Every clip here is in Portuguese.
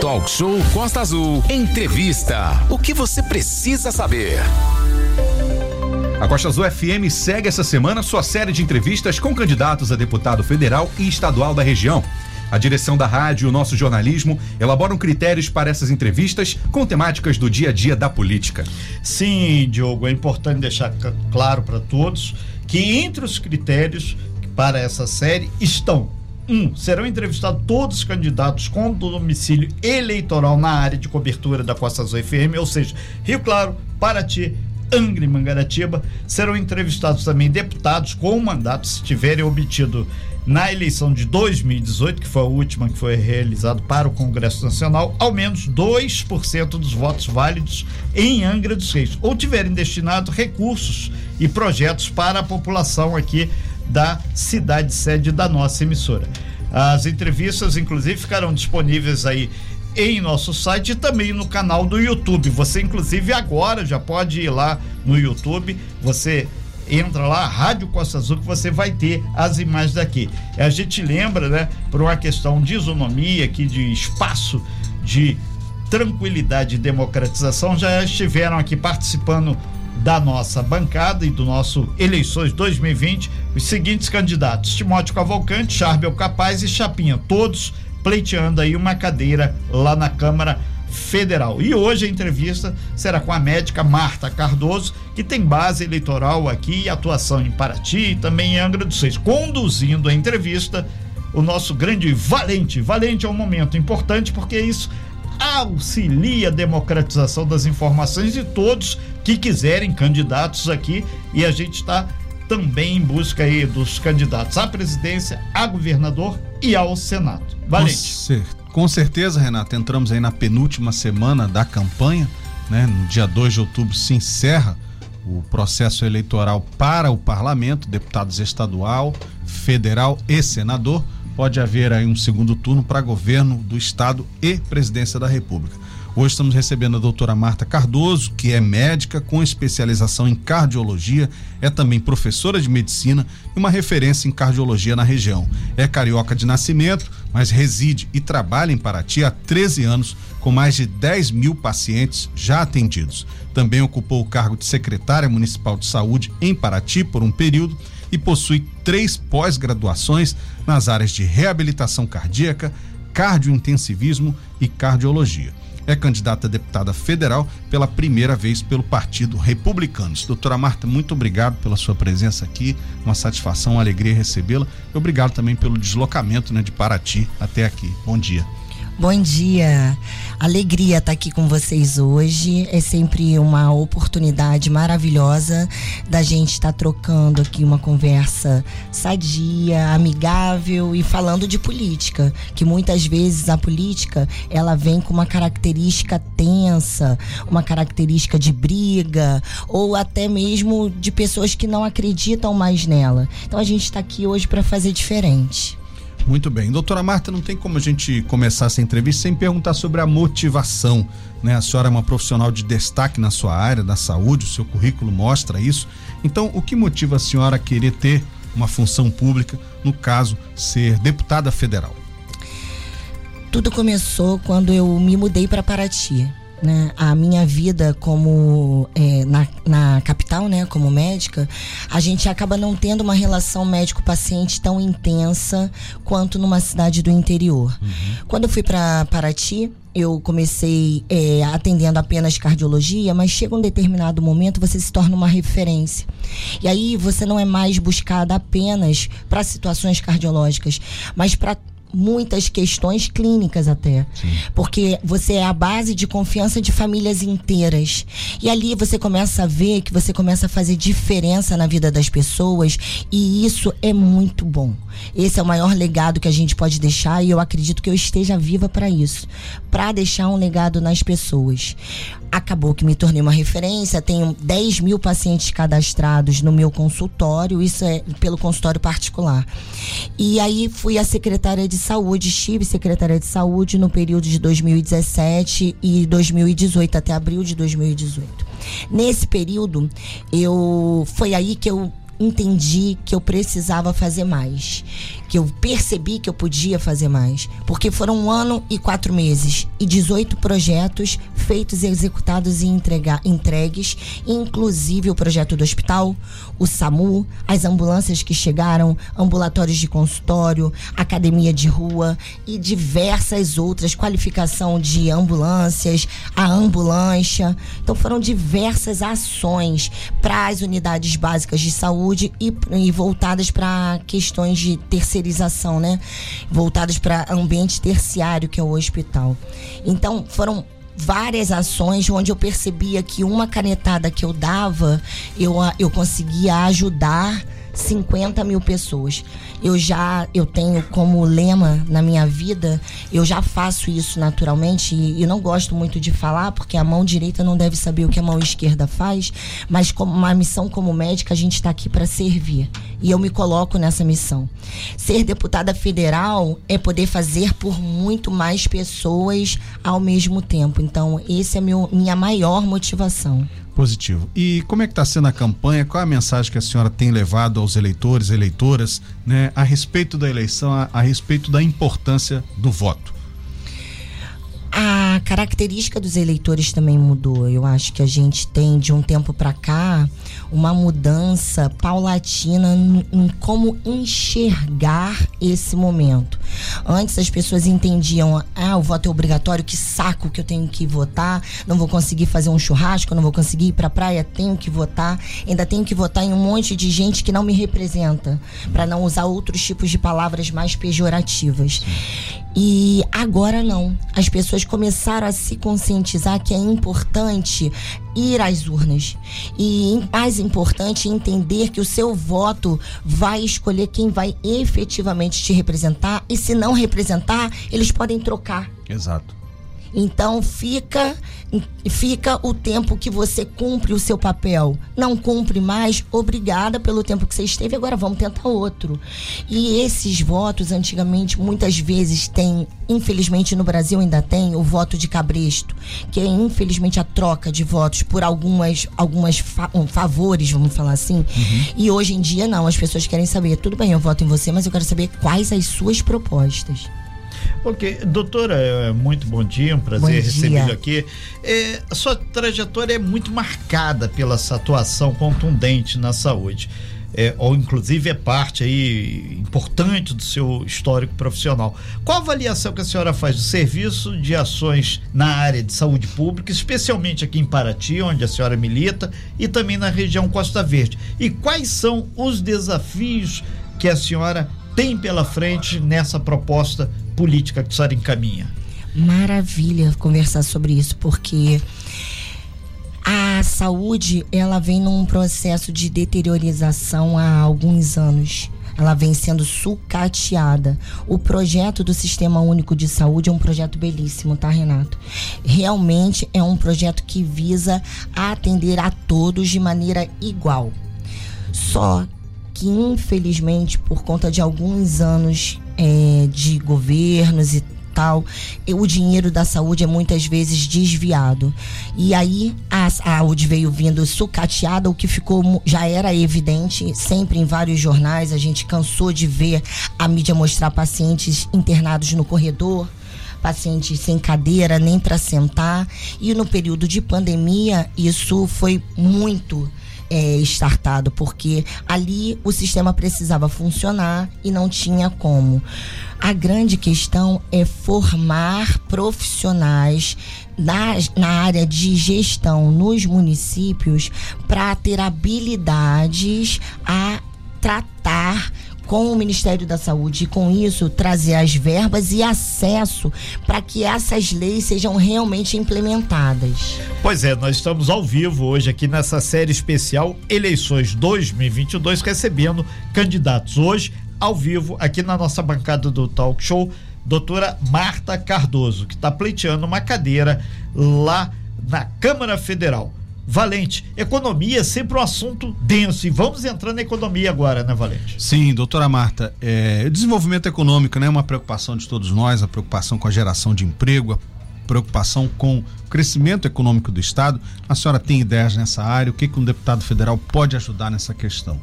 Talk Show Costa Azul. Entrevista. O que você precisa saber? A Costa Azul FM segue essa semana sua série de entrevistas com candidatos a deputado federal e estadual da região. A direção da rádio e o nosso jornalismo elaboram critérios para essas entrevistas com temáticas do dia a dia da política. Sim, Diogo, é importante deixar claro para todos que entre os critérios para essa série estão um, serão entrevistados todos os candidatos com domicílio eleitoral na área de cobertura da Costa Azul FM, ou seja, Rio Claro, Paraty, Angra e Mangaratiba. Serão entrevistados também deputados com mandato, se tiverem obtido na eleição de 2018, que foi a última que foi realizada para o Congresso Nacional, ao menos 2% dos votos válidos em Angra dos Reis, ou tiverem destinado recursos e projetos para a população aqui da cidade sede da nossa emissora. As entrevistas, inclusive, ficarão disponíveis aí em nosso site e também no canal do YouTube. Você, inclusive, agora já pode ir lá no YouTube. Você entra lá, Rádio Costa Azul, que você vai ter as imagens daqui. A gente lembra, né, por uma questão de isonomia, aqui de espaço, de tranquilidade e democratização, já estiveram aqui participando da nossa bancada e do nosso eleições 2020 os seguintes candidatos: Timóteo Cavalcante, Charbel Capaz e Chapinha, todos pleiteando aí uma cadeira lá na Câmara Federal. E hoje a entrevista será com a médica Marta Cardoso, que tem base eleitoral aqui e atuação em Paraty e também em Angra dos Reis. Conduzindo a entrevista, o nosso grande Valente. Valente é um momento importante porque isso auxilia a democratização das informações de todos que quiserem candidatos aqui e a gente está também em busca aí dos candidatos à presidência, a governador e ao Senado. Valente. Com, com certeza, Renato, entramos aí na penúltima semana da campanha, né? No dia 2 de outubro se encerra o processo eleitoral para o parlamento, deputados estadual, federal e senador pode haver aí um segundo turno para governo do estado e presidência da República. Hoje estamos recebendo a doutora Marta Cardoso, que é médica com especialização em cardiologia, é também professora de medicina e uma referência em cardiologia na região. É carioca de nascimento, mas reside e trabalha em Paraty há 13 anos, com mais de 10 mil pacientes já atendidos. Também ocupou o cargo de secretária municipal de saúde em Paraty por um período e possui três pós-graduações nas áreas de reabilitação cardíaca, cardiointensivismo e cardiologia. É candidata a deputada federal pela primeira vez pelo Partido Republicanos. Doutora Marta, muito obrigado pela sua presença aqui. Uma satisfação, uma alegria recebê-la. Obrigado também pelo deslocamento né, de Paraty até aqui. Bom dia. Bom dia. Alegria estar aqui com vocês hoje. É sempre uma oportunidade maravilhosa da gente estar trocando aqui uma conversa sadia, amigável e falando de política, que muitas vezes a política, ela vem com uma característica tensa, uma característica de briga ou até mesmo de pessoas que não acreditam mais nela. Então a gente está aqui hoje para fazer diferente. Muito bem. Doutora Marta, não tem como a gente começar essa entrevista sem perguntar sobre a motivação. Né? A senhora é uma profissional de destaque na sua área da saúde, o seu currículo mostra isso. Então, o que motiva a senhora a querer ter uma função pública, no caso, ser deputada federal? Tudo começou quando eu me mudei para Paraty né, a minha vida como é, na, na capital, né, como médica, a gente acaba não tendo uma relação médico-paciente tão intensa quanto numa cidade do interior. Uhum. Quando eu fui para Paraty, eu comecei é, atendendo apenas cardiologia, mas chega um determinado momento você se torna uma referência. E aí você não é mais buscada apenas para situações cardiológicas, mas para muitas questões clínicas até. Sim. Porque você é a base de confiança de famílias inteiras. E ali você começa a ver que você começa a fazer diferença na vida das pessoas e isso é muito bom. Esse é o maior legado que a gente pode deixar e eu acredito que eu esteja viva para isso, para deixar um legado nas pessoas. Acabou que me tornei uma referência, tenho 10 mil pacientes cadastrados no meu consultório, isso é pelo consultório particular. E aí fui a secretária de saúde, estive secretária de saúde no período de 2017 e 2018, até abril de 2018. Nesse período, eu foi aí que eu entendi que eu precisava fazer mais. Que eu percebi que eu podia fazer mais. Porque foram um ano e quatro meses e 18 projetos feitos, executados e entregar, entregues, inclusive o projeto do hospital, o SAMU, as ambulâncias que chegaram, ambulatórios de consultório, academia de rua e diversas outras, qualificação de ambulâncias, a ambulância. Então foram diversas ações para as unidades básicas de saúde e, e voltadas para questões de terceirização, né? Voltadas para ambiente terciário, que é o hospital. Então, foram várias ações onde eu percebia que uma canetada que eu dava, eu, eu conseguia ajudar 50 mil pessoas. Eu já eu tenho como lema na minha vida, eu já faço isso naturalmente e eu não gosto muito de falar porque a mão direita não deve saber o que a mão esquerda faz, mas como uma missão como médica a gente está aqui para servir e eu me coloco nessa missão. Ser deputada federal é poder fazer por muito mais pessoas ao mesmo tempo. Então, esse é meu, minha maior motivação. Positivo. E como é que está sendo a campanha? Qual é a mensagem que a senhora tem levado aos eleitores, eleitoras, né, a respeito da eleição, a, a respeito da importância do voto? A característica dos eleitores também mudou. Eu acho que a gente tem de um tempo para cá uma mudança paulatina em como enxergar esse momento. Antes as pessoas entendiam, ah, o voto é obrigatório, que saco que eu tenho que votar, não vou conseguir fazer um churrasco, não vou conseguir ir pra praia, tenho que votar. Ainda tenho que votar em um monte de gente que não me representa, para não usar outros tipos de palavras mais pejorativas. E agora não. As pessoas começaram a se conscientizar que é importante ir às urnas. E mais importante, entender que o seu voto vai escolher quem vai efetivamente te representar. E se não representar, eles podem trocar. Exato. Então fica fica o tempo que você cumpre o seu papel. Não cumpre mais, obrigada pelo tempo que você esteve, agora vamos tentar outro. E esses votos, antigamente, muitas vezes tem, infelizmente no Brasil ainda tem, o voto de cabresto, que é infelizmente a troca de votos por algumas, algumas fa um, favores, vamos falar assim. Uhum. E hoje em dia não, as pessoas querem saber, tudo bem, eu voto em você, mas eu quero saber quais as suas propostas. Ok, doutora, é, muito bom dia, um prazer recebê-lo aqui. É, a sua trajetória é muito marcada pela sua atuação contundente na saúde. É, ou inclusive é parte aí importante do seu histórico profissional. Qual a avaliação que a senhora faz do serviço de ações na área de saúde pública, especialmente aqui em Paraty, onde a senhora milita, e também na região Costa Verde? E quais são os desafios que a senhora tem pela frente nessa proposta política que a senhora encaminha? Maravilha conversar sobre isso, porque a saúde ela vem num processo de deteriorização há alguns anos. Ela vem sendo sucateada. O projeto do Sistema Único de Saúde é um projeto belíssimo, tá, Renato? Realmente é um projeto que visa atender a todos de maneira igual. Só que, infelizmente, por conta de alguns anos é, de governos e tal, o dinheiro da saúde é muitas vezes desviado. E aí a saúde veio vindo sucateada, o que ficou já era evidente, sempre em vários jornais, a gente cansou de ver a mídia mostrar pacientes internados no corredor, pacientes sem cadeira nem para sentar. E no período de pandemia, isso foi muito é, startado, porque ali o sistema precisava funcionar e não tinha como. A grande questão é formar profissionais na, na área de gestão nos municípios para ter habilidades a tratar com o Ministério da Saúde e com isso trazer as verbas e acesso para que essas leis sejam realmente implementadas. Pois é, nós estamos ao vivo hoje aqui nessa série especial Eleições 2022 recebendo candidatos hoje ao vivo aqui na nossa bancada do Talk Show, doutora Marta Cardoso, que está pleiteando uma cadeira lá na Câmara Federal. Valente, economia é sempre um assunto denso e vamos entrar na economia agora, né, Valente? Sim, doutora Marta, é, o desenvolvimento econômico né, é uma preocupação de todos nós, a preocupação com a geração de emprego, a preocupação com o crescimento econômico do Estado. A senhora tem ideias nessa área? O que, que um deputado federal pode ajudar nessa questão?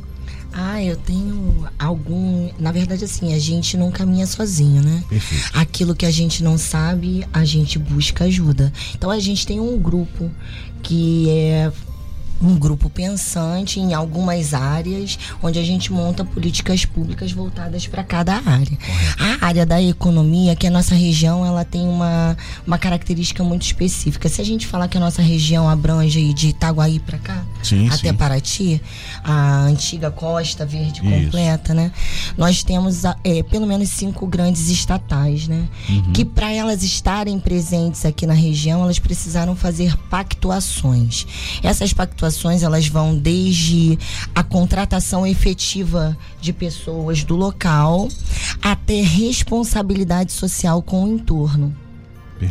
Ah, eu tenho algum. Na verdade, assim, a gente não caminha sozinho, né? Perfeito. Aquilo que a gente não sabe, a gente busca ajuda. Então a gente tem um grupo que é um grupo pensante em algumas áreas, onde a gente monta políticas públicas voltadas para cada área. A área da economia, que a nossa região ela tem uma, uma característica muito específica. Se a gente falar que a nossa região abrange de Itaguaí para cá, Sim, até sim. Paraty, a antiga Costa Verde Isso. completa, né? Nós temos é, pelo menos cinco grandes estatais, né? Uhum. Que para elas estarem presentes aqui na região, elas precisaram fazer pactuações. Essas pactuações elas vão desde a contratação efetiva de pessoas do local até responsabilidade social com o entorno.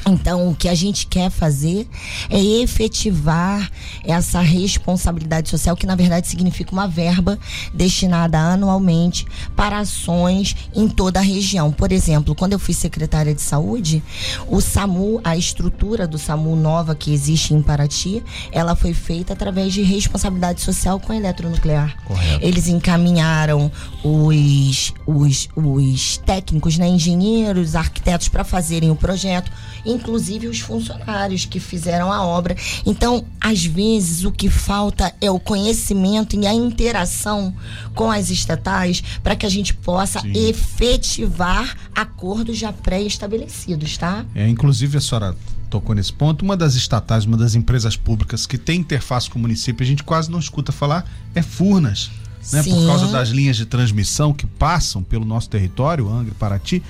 Então, o que a gente quer fazer é efetivar essa responsabilidade social, que na verdade significa uma verba destinada anualmente para ações em toda a região. Por exemplo, quando eu fui secretária de saúde, o SAMU, a estrutura do SAMU nova que existe em Paraty, ela foi feita através de responsabilidade social com a eletronuclear. Correto. Eles encaminharam os, os, os técnicos, né, engenheiros, arquitetos para fazerem o projeto, inclusive os funcionários que fizeram a obra. Então, às vezes, o que falta é o conhecimento e a interação com as estatais para que a gente possa Sim. efetivar acordos já pré-estabelecidos, tá? É, inclusive a senhora tocou nesse ponto. Uma das estatais, uma das empresas públicas que tem interface com o município, a gente quase não escuta falar, é Furnas. Né, por causa das linhas de transmissão que passam pelo nosso território, Angra, Paraty,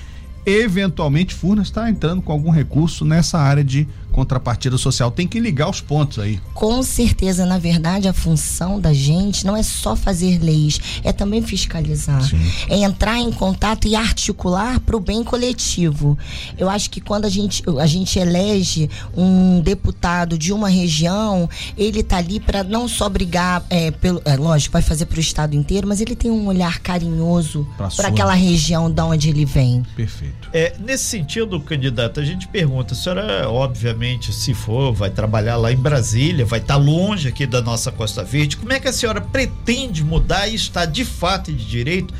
eventualmente Furnas está entrando com algum recurso nessa área de contrapartida social. Tem que ligar os pontos aí. Com certeza, na verdade, a função da gente não é só fazer leis, é também fiscalizar. Sim. É entrar em contato e articular para o bem coletivo. Eu acho que quando a gente, a gente elege um deputado de uma região, ele tá ali para não só brigar, é, pelo, é, lógico, vai fazer para o estado inteiro, mas ele tem um olhar carinhoso para aquela região de onde ele vem. Perfeito. É, nesse sentido, candidato, a gente pergunta, a senhora, obviamente, se for, vai trabalhar lá em Brasília, vai estar longe aqui da nossa Costa Verde, como é que a senhora pretende mudar e estar de fato e de direito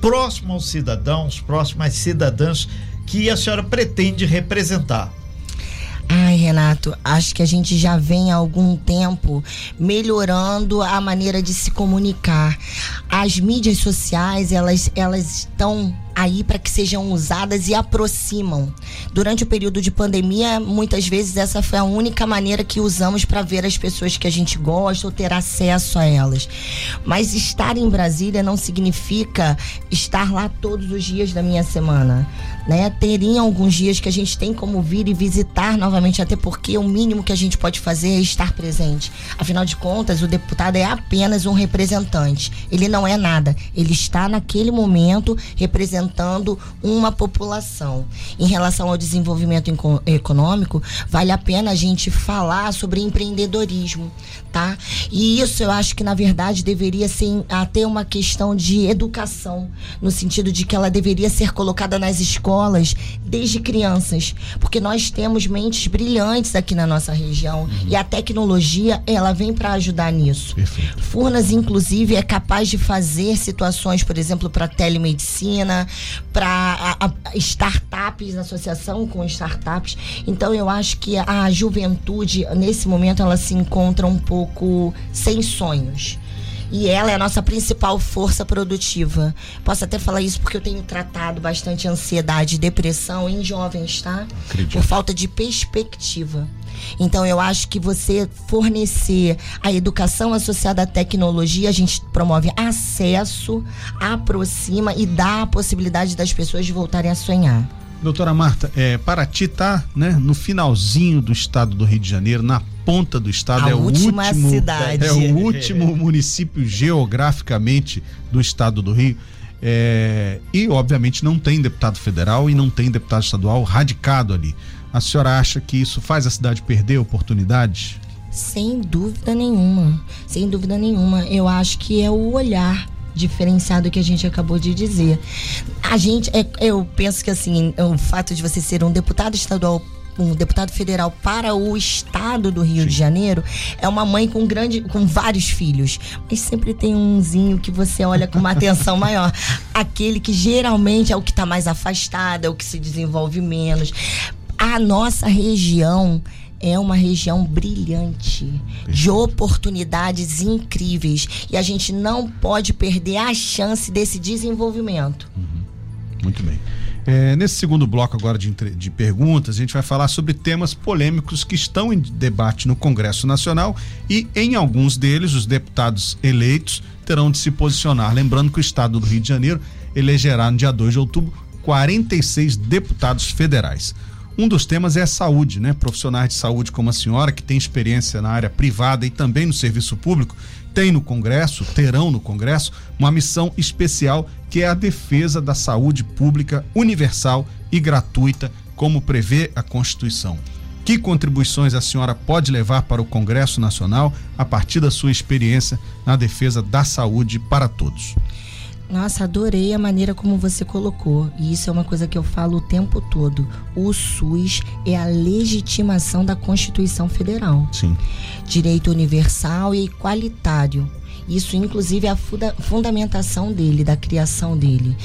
próximo aos cidadãos, próximo às cidadãs que a senhora pretende representar? Ai, Renato, acho que a gente já vem há algum tempo melhorando a maneira de se comunicar. As mídias sociais, elas, elas estão aí para que sejam usadas e aproximam. Durante o período de pandemia, muitas vezes essa foi a única maneira que usamos para ver as pessoas que a gente gosta ou ter acesso a elas. Mas estar em Brasília não significa estar lá todos os dias da minha semana, né? Teria alguns dias que a gente tem como vir e visitar novamente, até porque o mínimo que a gente pode fazer é estar presente. Afinal de contas, o deputado é apenas um representante. Ele não é nada. Ele está naquele momento representando uma população. Em relação ao desenvolvimento econômico, vale a pena a gente falar sobre empreendedorismo, tá? E isso eu acho que na verdade deveria ser até uma questão de educação, no sentido de que ela deveria ser colocada nas escolas desde crianças, porque nós temos mentes brilhantes aqui na nossa região e a tecnologia ela vem para ajudar nisso. Perfeito. Furnas, inclusive, é capaz de fazer situações, por exemplo, para telemedicina, para startups, associação com startups. Então, eu acho que a juventude, nesse momento, ela se encontra um pouco sem sonhos. E ela é a nossa principal força produtiva. Posso até falar isso porque eu tenho tratado bastante ansiedade e depressão em jovens, tá? Acredito. Por falta de perspectiva. Então eu acho que você fornecer a educação associada à tecnologia, a gente promove acesso, aproxima e dá a possibilidade das pessoas de voltarem a sonhar. Doutora Marta, é, Paraty está né, no finalzinho do estado do Rio de Janeiro, na ponta do estado. A é última o último, cidade. É o último município geograficamente do estado do Rio. É, e, obviamente, não tem deputado federal e não tem deputado estadual radicado ali. A senhora acha que isso faz a cidade perder oportunidades? Sem dúvida nenhuma. Sem dúvida nenhuma. Eu acho que é o olhar diferenciado que a gente acabou de dizer. A gente, é- eu penso que assim, o fato de você ser um deputado estadual um deputado federal para o estado do Rio Sim. de Janeiro é uma mãe com grande, com vários filhos, mas sempre tem umzinho que você olha com uma atenção maior, aquele que geralmente é o que está mais afastado, é o que se desenvolve menos. A nossa região é uma região brilhante, de oportunidades incríveis. E a gente não pode perder a chance desse desenvolvimento. Uhum. Muito bem. É, nesse segundo bloco agora de, de perguntas, a gente vai falar sobre temas polêmicos que estão em debate no Congresso Nacional e, em alguns deles, os deputados eleitos terão de se posicionar. Lembrando que o Estado do Rio de Janeiro elegerá no dia 2 de outubro 46 deputados federais. Um dos temas é a saúde, né? Profissionais de saúde como a senhora, que tem experiência na área privada e também no serviço público, tem no Congresso, terão no Congresso, uma missão especial que é a defesa da saúde pública universal e gratuita, como prevê a Constituição. Que contribuições a senhora pode levar para o Congresso Nacional a partir da sua experiência na defesa da saúde para todos? Nossa, adorei a maneira como você colocou. E isso é uma coisa que eu falo o tempo todo. O SUS é a legitimação da Constituição Federal. Sim. Direito universal e igualitário. Isso, inclusive, é a funda fundamentação dele, da criação dele.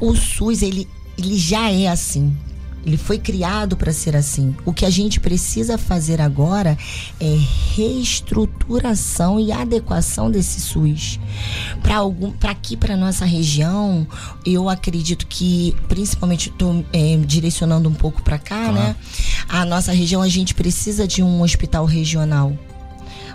O SUS, ele, ele já é assim. Ele foi criado para ser assim. O que a gente precisa fazer agora é reestruturação e adequação desse SUS. Para algum, para aqui para nossa região, eu acredito que, principalmente estou é, direcionando um pouco para cá, né? A nossa região a gente precisa de um hospital regional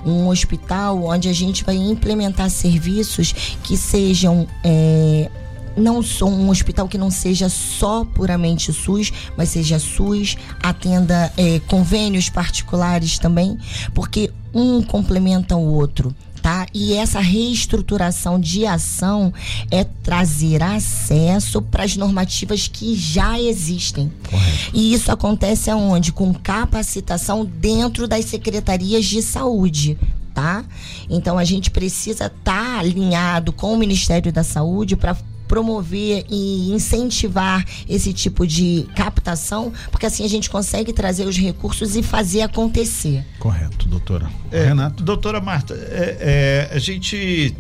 um hospital onde a gente vai implementar serviços que sejam é, não sou um hospital que não seja só puramente SUS, mas seja SUS, atenda é, convênios particulares também, porque um complementa o outro. Tá? E essa reestruturação de ação é trazer acesso para as normativas que já existem. Correto. E isso acontece aonde? Com capacitação dentro das secretarias de saúde. Tá? Então a gente precisa estar tá alinhado com o Ministério da Saúde para promover e incentivar esse tipo de captação, porque assim a gente consegue trazer os recursos e fazer acontecer. Correto, doutora. É, Renato. Doutora Marta, é, é, a gente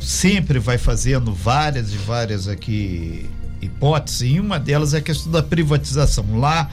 sempre vai fazendo várias e várias aqui hipóteses, e uma delas é a questão da privatização. Lá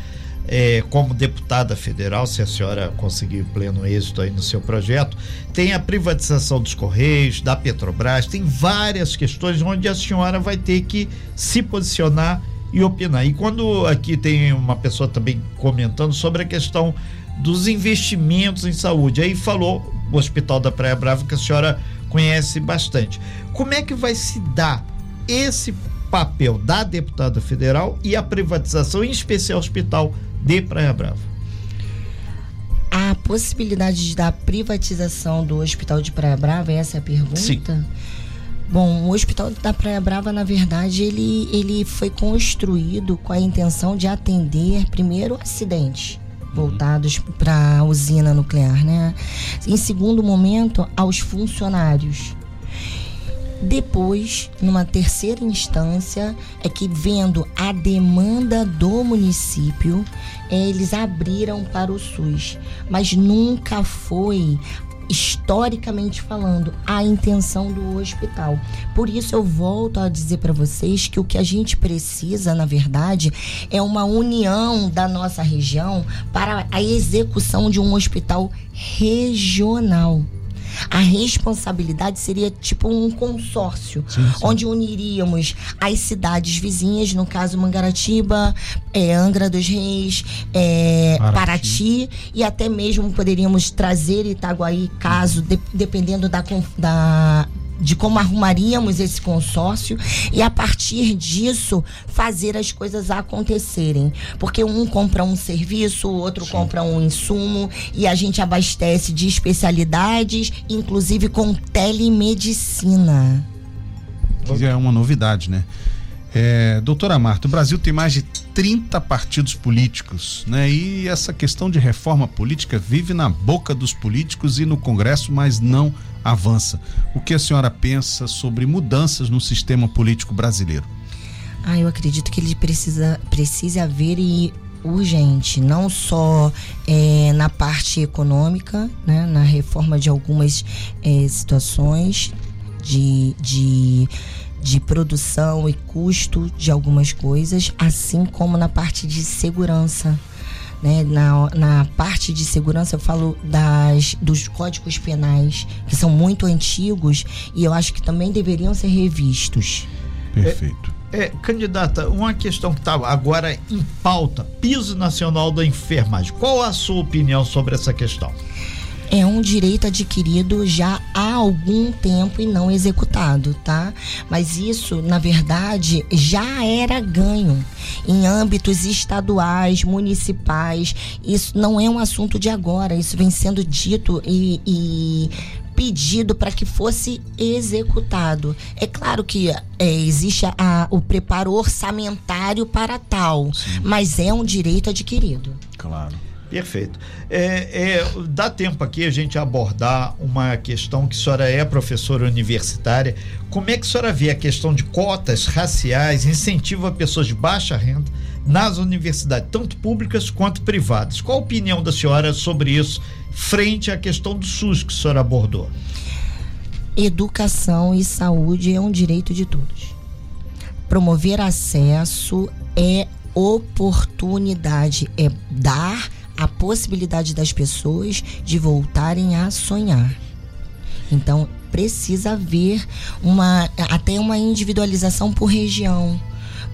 é, como deputada federal, se a senhora conseguir pleno êxito aí no seu projeto, tem a privatização dos Correios, da Petrobras, tem várias questões onde a senhora vai ter que se posicionar e opinar. E quando aqui tem uma pessoa também comentando sobre a questão dos investimentos em saúde, aí falou o Hospital da Praia Brava que a senhora conhece bastante. Como é que vai se dar esse papel da deputada federal e a privatização, em especial o Hospital de Praia Brava? A possibilidade da privatização do Hospital de Praia Brava, essa é a pergunta? Sim. Bom, o Hospital da Praia Brava, na verdade, ele, ele foi construído com a intenção de atender, primeiro, acidentes voltados para a usina nuclear, né? Em segundo momento, aos funcionários. Depois, numa terceira instância, é que vendo a demanda do município, eles abriram para o SUS, mas nunca foi historicamente falando, a intenção do hospital. Por isso eu volto a dizer para vocês que o que a gente precisa, na verdade, é uma união da nossa região para a execução de um hospital regional. A responsabilidade seria tipo um consórcio, sim, sim. onde uniríamos as cidades vizinhas, no caso Mangaratiba, é, Angra dos Reis, é, Paraty. Paraty. e até mesmo poderíamos trazer Itaguaí, caso, de, dependendo da, da de como arrumaríamos esse consórcio e a partir disso fazer as coisas acontecerem. Porque um compra um serviço, o outro Sim. compra um insumo e a gente abastece de especialidades, inclusive com telemedicina. Que é uma novidade, né? É, doutora Marta, o Brasil tem mais de 30 partidos políticos, né? E essa questão de reforma política vive na boca dos políticos e no Congresso, mas não avança. O que a senhora pensa sobre mudanças no sistema político brasileiro? Ah, eu acredito que ele precisa, precisa haver e urgente, não só é, na parte econômica, né, na reforma de algumas é, situações de, de, de produção e custo de algumas coisas, assim como na parte de segurança. Né, na, na parte de segurança eu falo das, dos códigos penais que são muito antigos e eu acho que também deveriam ser revistos. Perfeito. É, candidata, uma questão que está agora em pauta, piso nacional da enfermagem. Qual a sua opinião sobre essa questão? É um direito adquirido já há algum tempo e não executado, tá? Mas isso, na verdade, já era ganho em âmbitos estaduais, municipais. Isso não é um assunto de agora, isso vem sendo dito e, e pedido para que fosse executado. É claro que é, existe a, o preparo orçamentário para tal, Sim. mas é um direito adquirido. Claro. Perfeito. É, é, dá tempo aqui a gente abordar uma questão que a senhora é professora universitária. Como é que a senhora vê a questão de cotas raciais, incentivo a pessoas de baixa renda nas universidades, tanto públicas quanto privadas? Qual a opinião da senhora sobre isso frente à questão do SUS que a senhora abordou? Educação e saúde é um direito de todos. Promover acesso é oportunidade, é dar a possibilidade das pessoas de voltarem a sonhar. Então, precisa haver uma até uma individualização por região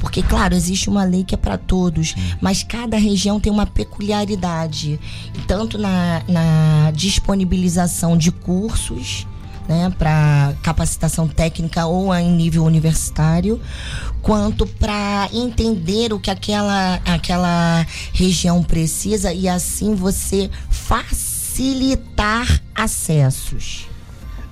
porque, claro, existe uma lei que é para todos, mas cada região tem uma peculiaridade, tanto na, na disponibilização de cursos. Né, para capacitação técnica ou em nível universitário, quanto para entender o que aquela, aquela região precisa e assim você facilitar acessos.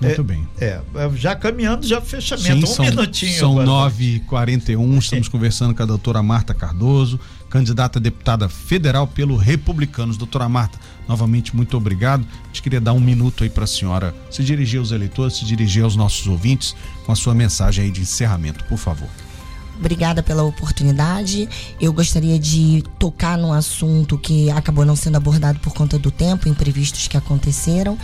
Muito é, bem. É, já caminhando, já fechamento. Sim, um são, minutinho. São 9h41, estamos conversando com a doutora Marta Cardoso, candidata a deputada federal pelo Republicanos. Doutora Marta, novamente, muito obrigado. A gente queria dar um minuto aí para a senhora se dirigir aos eleitores, se dirigir aos nossos ouvintes com a sua mensagem aí de encerramento, por favor. Obrigada pela oportunidade. Eu gostaria de tocar num assunto que acabou não sendo abordado por conta do tempo, imprevistos que aconteceram.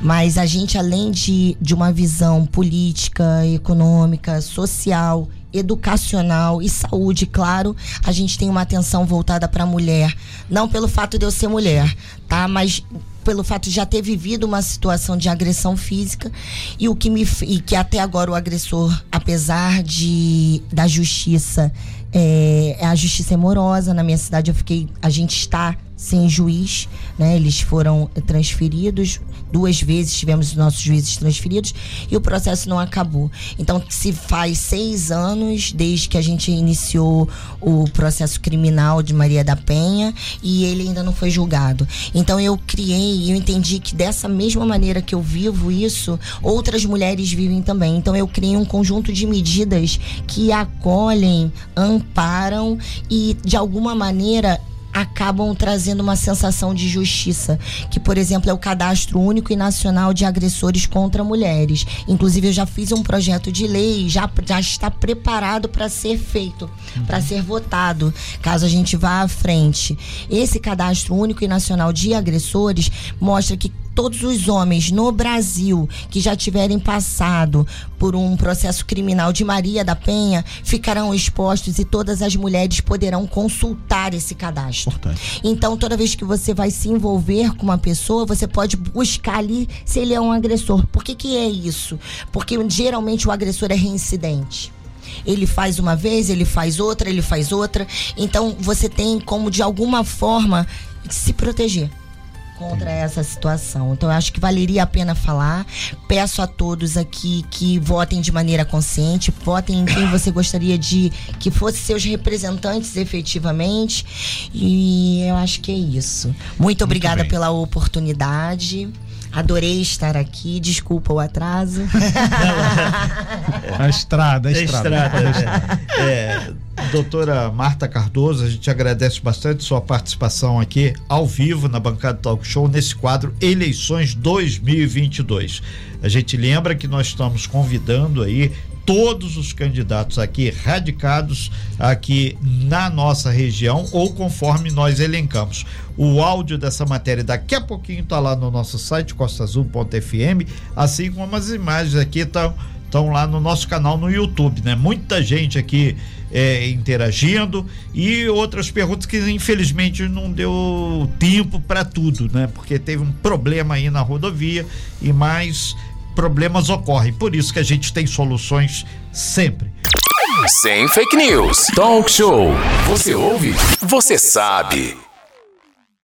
Mas a gente, além de, de uma visão política, econômica, social, educacional e saúde, claro, a gente tem uma atenção voltada para a mulher. Não pelo fato de eu ser mulher, tá? Mas pelo fato de já ter vivido uma situação de agressão física e o que me e que até agora o agressor, apesar de da justiça, é, a justiça é morosa na minha cidade, eu fiquei, a gente está sem juiz, né? Eles foram transferidos duas vezes tivemos os nossos juízes transferidos e o processo não acabou. Então se faz seis anos desde que a gente iniciou o processo criminal de Maria da Penha e ele ainda não foi julgado. Então eu criei, eu entendi que dessa mesma maneira que eu vivo isso, outras mulheres vivem também. Então eu criei um conjunto de medidas que acolhem, amparam e de alguma maneira acabam trazendo uma sensação de justiça, que por exemplo é o cadastro único e nacional de agressores contra mulheres. Inclusive eu já fiz um projeto de lei, já, já está preparado para ser feito, uhum. para ser votado, caso a gente vá à frente. Esse cadastro único e nacional de agressores mostra que todos os homens no Brasil que já tiverem passado por um processo criminal de Maria da Penha ficarão expostos e todas as mulheres poderão consultar esse cadastro. Importante. Então, toda vez que você vai se envolver com uma pessoa, você pode buscar ali se ele é um agressor. Por que, que é isso? Porque geralmente o agressor é reincidente ele faz uma vez, ele faz outra, ele faz outra. Então você tem como de alguma forma se proteger contra essa situação. Então eu acho que valeria a pena falar. Peço a todos aqui que votem de maneira consciente, votem em quem você gostaria de que fosse seus representantes efetivamente. E eu acho que é isso. Muito, Muito obrigada bem. pela oportunidade. Adorei estar aqui, desculpa o atraso. a estrada, a estrada. A estrada né? é, doutora Marta Cardoso, a gente agradece bastante sua participação aqui ao vivo na bancada Talk Show nesse quadro Eleições 2022. A gente lembra que nós estamos convidando aí todos os candidatos aqui radicados aqui na nossa região ou conforme nós elencamos. O áudio dessa matéria daqui a pouquinho está lá no nosso site costaazul.fm, assim como as imagens aqui estão estão lá no nosso canal no YouTube, né? Muita gente aqui é, interagindo e outras perguntas que infelizmente não deu tempo para tudo, né? Porque teve um problema aí na rodovia e mais problemas ocorrem. Por isso que a gente tem soluções sempre. Sem fake news. Talk show. Você ouve? Você sabe.